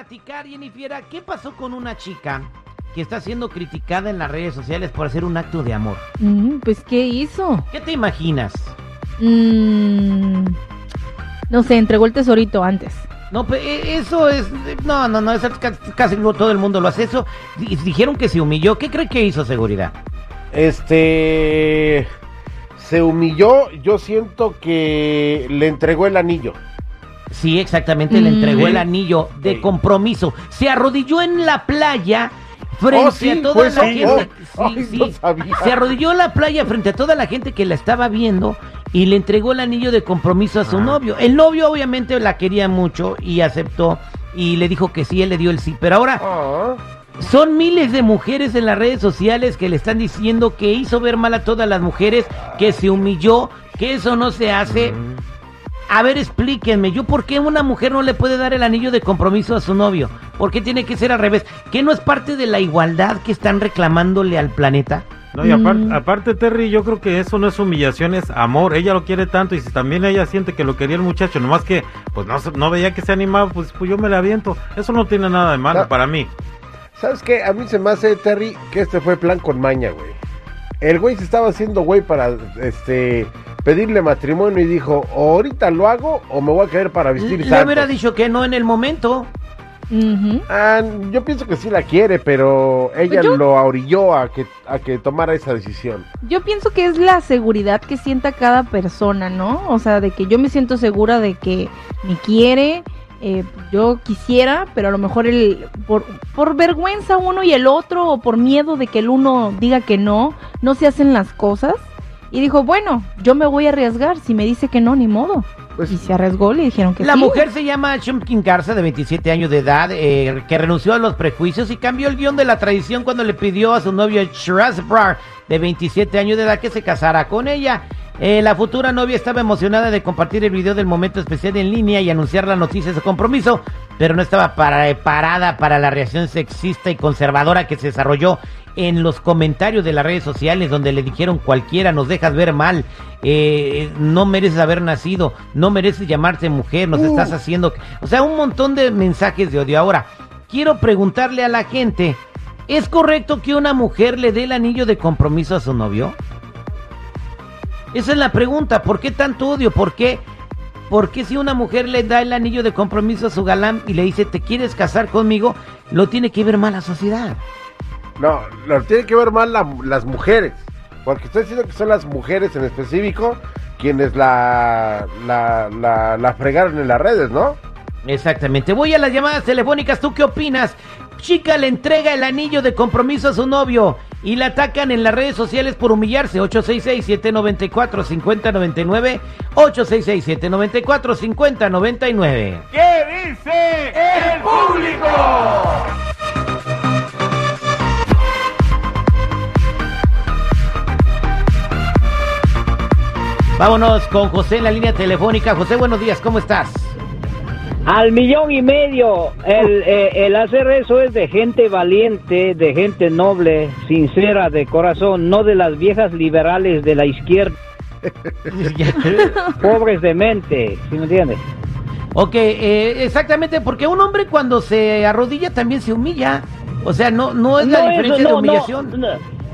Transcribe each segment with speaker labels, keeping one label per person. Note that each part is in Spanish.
Speaker 1: platicar, Jennifer, ¿qué pasó con una chica que está siendo criticada en las redes sociales por hacer un acto de amor?
Speaker 2: Mm, pues, ¿qué hizo?
Speaker 1: ¿Qué te imaginas?
Speaker 2: Mm, no sé, entregó el tesorito antes.
Speaker 1: No, pues e- eso es. No, no, no, eso es ca- casi no todo el mundo lo hace. Eso di- dijeron que se humilló. ¿Qué cree que hizo seguridad?
Speaker 3: Este se humilló, yo siento que le entregó el anillo.
Speaker 1: Sí, exactamente, le
Speaker 2: Mm.
Speaker 1: entregó el anillo de
Speaker 3: Sí.
Speaker 1: compromiso. Se arrodilló en la playa frente
Speaker 3: Oh, sí,
Speaker 1: a toda la gente.
Speaker 3: Oh,
Speaker 1: Sí,
Speaker 3: no.
Speaker 1: Se arrodilló en la playa frente a toda la gente que la estaba viendo y le entregó el anillo de compromiso a su
Speaker 3: Ah.
Speaker 1: novio. El novio obviamente la quería mucho y aceptó y le dijo que sí, él le dio el sí. Pero ahora
Speaker 3: Ah,
Speaker 1: son miles de mujeres en las redes sociales que le están diciendo que hizo ver mal a todas las mujeres, que se humilló, que eso no se hace. A ver, explíquenme, ¿yo por qué una mujer no le puede dar el anillo de compromiso a su novio? ¿Por qué tiene que ser al revés? ¿Qué no es parte de la igualdad que están reclamándole al planeta?
Speaker 4: No, y aparte,
Speaker 2: Mm.
Speaker 4: aparte, Terry, yo creo que eso no es humillación, es amor. Ella lo quiere tanto y si también ella siente que lo quería el muchacho, nomás que pues no, no veía que se animaba, pues, pues yo me la aviento. Eso no tiene nada de malo
Speaker 3: No.
Speaker 4: para mí.
Speaker 3: ¿Sabes qué? A mí se me hace, Terry, que este fue plan con maña, güey. El güey se estaba haciendo güey para este pedirle matrimonio y dijo, o ahorita lo hago o me voy a caer para vestir
Speaker 1: Le
Speaker 3: santos".
Speaker 1: hubiera dicho que no en el momento.
Speaker 2: Ujú.
Speaker 3: Ah, yo pienso que sí la quiere, pero ella
Speaker 2: Pues yo-
Speaker 3: lo orilló a que, a que tomara esa decisión.
Speaker 2: Yo pienso que es la seguridad que sienta cada persona, ¿no? O sea, de que yo me siento segura de que me quiere, eh, yo quisiera, pero a lo mejor el, por, por vergüenza uno y el otro, o por miedo de que el uno diga que no, no se hacen las cosas. Y dijo, bueno, yo me voy a arriesgar, si me dice que no, ni modo.
Speaker 3: Pues
Speaker 2: Y se arriesgó, le dijeron que
Speaker 1: La
Speaker 2: sí.
Speaker 1: mujer se llama Shumkin Garza, de 27 años de edad, eh, que renunció a los prejuicios y cambió el guion de la tradición cuando le pidió a su novio Shiraz Brar, de 27 años de edad, que se casara con ella. Eh, la futura novia estaba emocionada de compartir el video del momento especial en línea y anunciar la noticia de su compromiso, pero no estaba preparada para la reacción sexista y conservadora que se desarrolló en los comentarios de las redes sociales donde le dijeron cualquiera nos dejas ver mal, eh, no mereces haber nacido, no mereces llamarse mujer, nos estás haciendo... O sea, un montón de mensajes de odio. Ahora, quiero preguntarle a la gente, ¿es correcto que una mujer le dé el anillo de compromiso a su novio? Esa es la pregunta, ¿por qué tanto odio? ¿Por qué? ¿Por qué si una mujer le da el anillo de compromiso a su galán y le dice, ¿te quieres casar conmigo? Lo tiene que ver mal la sociedad.
Speaker 3: No, lo tiene que ver mal la- las mujeres. Porque estoy diciendo que son las mujeres en específico quienes la, la, la, la fregaron en las redes, ¿no?
Speaker 1: Exactamente. Voy a las llamadas telefónicas. ¿Tú qué opinas? Chica le entrega el anillo de compromiso a su novio y la atacan en las redes sociales por humillarse. 866-794-5099. 866-794-5099.
Speaker 4: ¿Qué dice el público?
Speaker 1: Vámonos con José en la línea telefónica. José, buenos días. ¿Cómo estás?
Speaker 5: Al millón y medio. El, eh, el hacer eso es de gente valiente, de gente noble, sincera, de corazón, no de las viejas liberales de la izquierda, pobres de mente, ¿sí me entiendes?
Speaker 1: ok, eh, exactamente. Porque un hombre cuando se arrodilla también se humilla. O sea, no, no es la diferencia
Speaker 5: eso
Speaker 1: de humillación.
Speaker 5: No,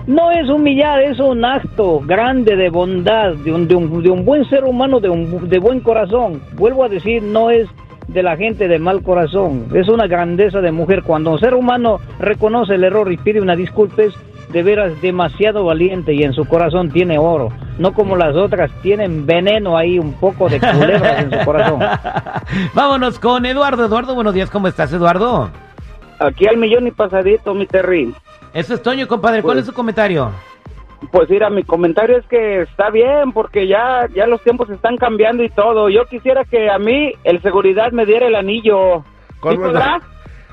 Speaker 5: no es humillar, es un acto grande de bondad, de un, de un, de un buen ser humano, de, un, de buen corazón. Vuelvo a decir, no es de la gente de mal corazón, es una grandeza de mujer. Cuando un ser humano reconoce el error y pide una disculpa, es de veras demasiado valiente y en su corazón tiene oro. No como las otras, tienen veneno ahí, un poco de culebras en su corazón.
Speaker 1: Vámonos con Eduardo. Eduardo, buenos días. ¿Cómo estás, Eduardo?
Speaker 5: Aquí al millón y pasadito, mi Terry.
Speaker 1: Eso es Toño, compadre. ¿Cuál
Speaker 5: Pues-
Speaker 1: es su comentario?
Speaker 6: Pues mira, mi comentario es que está bien porque ya ya los tiempos están cambiando y todo. Yo quisiera que a mí el seguridad me diera el anillo.
Speaker 3: Con-
Speaker 6: ¿Sí podrá?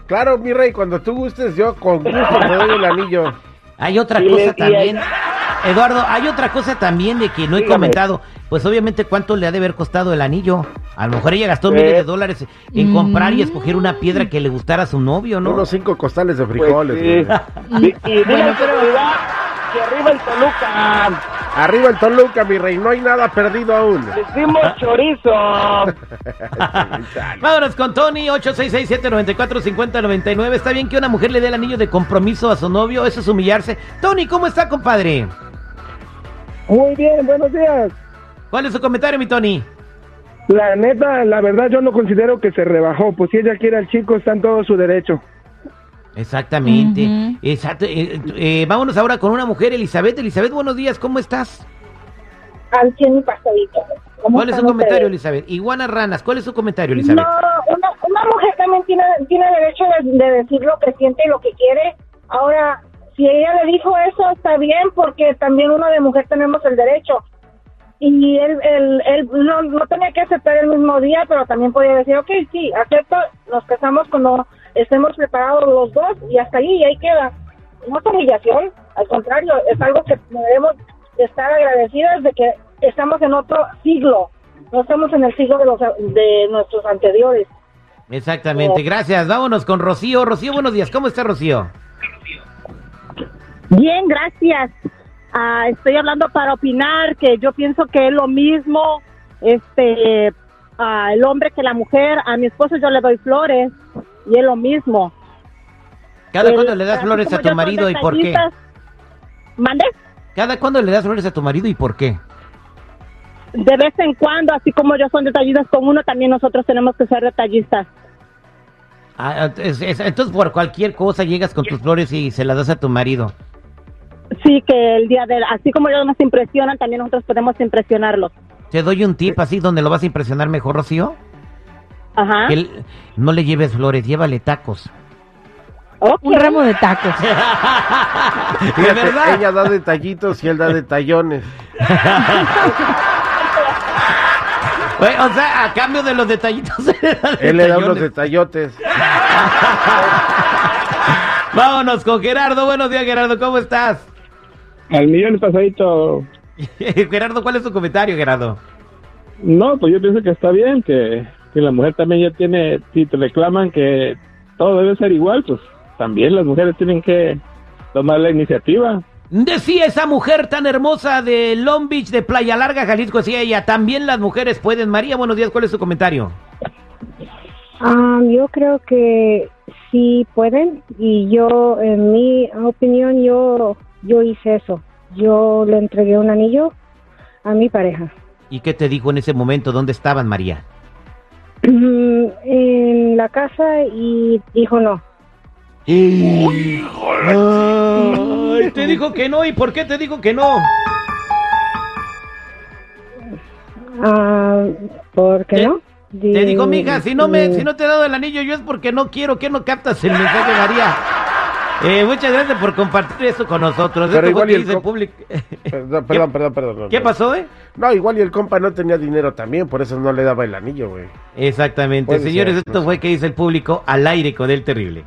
Speaker 3: Claro, mi rey, cuando tú gustes, yo con gusto te doy el anillo.
Speaker 1: Hay otra
Speaker 6: Y
Speaker 1: cosa
Speaker 6: le-
Speaker 1: también. Eduardo, hay otra cosa también de que no he
Speaker 6: Dígame.
Speaker 1: comentado. Pues obviamente cuánto le ha de haber costado el anillo. A lo mejor ella gastó
Speaker 6: Sí.
Speaker 1: miles de dólares en
Speaker 2: Mm.
Speaker 1: comprar y escoger una piedra que le gustara a su novio, ¿no?
Speaker 3: Unos cinco costales de
Speaker 6: Pues
Speaker 3: frijoles.
Speaker 6: sí.
Speaker 3: güey.
Speaker 6: Y, y
Speaker 1: Bueno,
Speaker 6: seguridad que arriba el Toluca.
Speaker 3: Arriba el Toluca, mi rey, no hay nada perdido aún.
Speaker 6: Decimos chorizo.
Speaker 1: Vámonos con Tony, 866-794-5099. Está bien que una mujer le dé el anillo de compromiso a su novio, eso es humillarse. Tony, ¿cómo está, compadre?
Speaker 7: Muy bien, buenos días.
Speaker 1: ¿Cuál es su comentario, mi Tony?
Speaker 7: La neta, la verdad yo no considero que se rebajó, pues si ella quiere al chico está en todo su derecho.
Speaker 1: Exactamente. Exacto. Eh, eh, vámonos ahora con una mujer, Elizabeth. Elizabeth, buenos días, ¿cómo estás?
Speaker 8: al 100 y pasadito. ¿Cómo
Speaker 1: ¿Cuál es su comentario,
Speaker 8: ustedes?
Speaker 1: Elizabeth? Iguana Ranas, ¿cuál es su comentario, Elizabeth?
Speaker 8: No, una, una mujer también tiene, tiene derecho de, de decir lo que siente y lo que quiere. Ahora, si ella le dijo eso, está bien, porque también uno de mujer tenemos el derecho. Y él, él, él no, no tenía que aceptar el mismo día, pero también podía decir, ok, sí, acepto, nos casamos cuando estemos preparados los dos y hasta ahí, y ahí queda. No es humillación, al contrario, es algo que debemos de estar agradecidas de que estamos en otro siglo, no estamos en el siglo de, los, de nuestros anteriores.
Speaker 1: Exactamente, gracias. Vámonos con Rocío. Rocío, buenos días. ¿Cómo está Rocío?
Speaker 9: Bien, gracias. Ah, estoy hablando para opinar que yo pienso que es lo mismo, este, ah, el hombre que la mujer. A mi esposo yo le doy flores y es lo mismo.
Speaker 1: ¿Cada
Speaker 9: El-
Speaker 1: cuándo le das flores a tu marido y por qué?
Speaker 9: ¿Mande?
Speaker 1: ¿Cada cuándo le das flores a tu marido y por qué?
Speaker 9: De vez en cuando, así como yo son detallistas con uno, también nosotros tenemos que ser detallistas.
Speaker 1: Ah, es- es- entonces por cualquier cosa llegas con tus flores y se las das a tu marido.
Speaker 9: Sí, que el día de, así como ellos nos impresionan, también nosotros podemos impresionarlos.
Speaker 1: Te doy un tip así donde lo vas a impresionar mejor, Rocío.
Speaker 9: Ajá.
Speaker 1: Que él- no le lleves flores, llévale tacos.
Speaker 9: Ok.
Speaker 2: Un ramo de tacos.
Speaker 1: ¿De verdad?
Speaker 3: Ella da detallitos y él da detallones.
Speaker 1: O sea, a cambio de los detallitos.
Speaker 3: Él le da unos
Speaker 1: detallones.
Speaker 3: detallotes.
Speaker 1: Vámonos con Gerardo. Buenos días, Gerardo. ¿Cómo estás?
Speaker 7: Al millón pasadito,
Speaker 1: Gerardo, ¿cuál es tu comentario, Gerardo?
Speaker 7: no, pues yo pienso que está bien, que, que la mujer también ya tiene, si te reclaman que todo debe ser igual, pues también las mujeres tienen que tomar la iniciativa.
Speaker 1: Decía esa mujer tan hermosa de Long Beach, de Playa Larga, Jalisco, decía ella, también las mujeres pueden. María, buenos días, ¿cuál es tu comentario?
Speaker 8: Ah, yo creo que sí pueden y yo, en mi opinión, yo, yo hice eso. Yo le entregué un anillo a mi pareja.
Speaker 1: ¿Y qué te dijo en ese momento? ¿Dónde estaban, María?
Speaker 8: en la casa y dijo no.
Speaker 1: Ay, te dijo que no, ¿y por qué te dijo que no?
Speaker 8: Ah, ¿Por qué
Speaker 1: ¿Te-
Speaker 8: no?
Speaker 1: Te dijo, mija, si no me, si no te he dado el anillo yo es porque no quiero, que no captas el mensaje, María. Eh, muchas gracias por compartir eso con nosotros.
Speaker 3: Pero
Speaker 1: Esto fue
Speaker 3: igual
Speaker 1: que
Speaker 3: y el
Speaker 1: dice
Speaker 3: co-
Speaker 1: público.
Speaker 3: Perdón, perdón, perdón,
Speaker 1: ¿Qué pasó, eh?
Speaker 3: No, igual y el compa no tenía dinero también, por eso no le daba el anillo, güey.
Speaker 1: Exactamente. Señores,
Speaker 3: ser,
Speaker 1: esto fue que dice el público al aire con el terrible.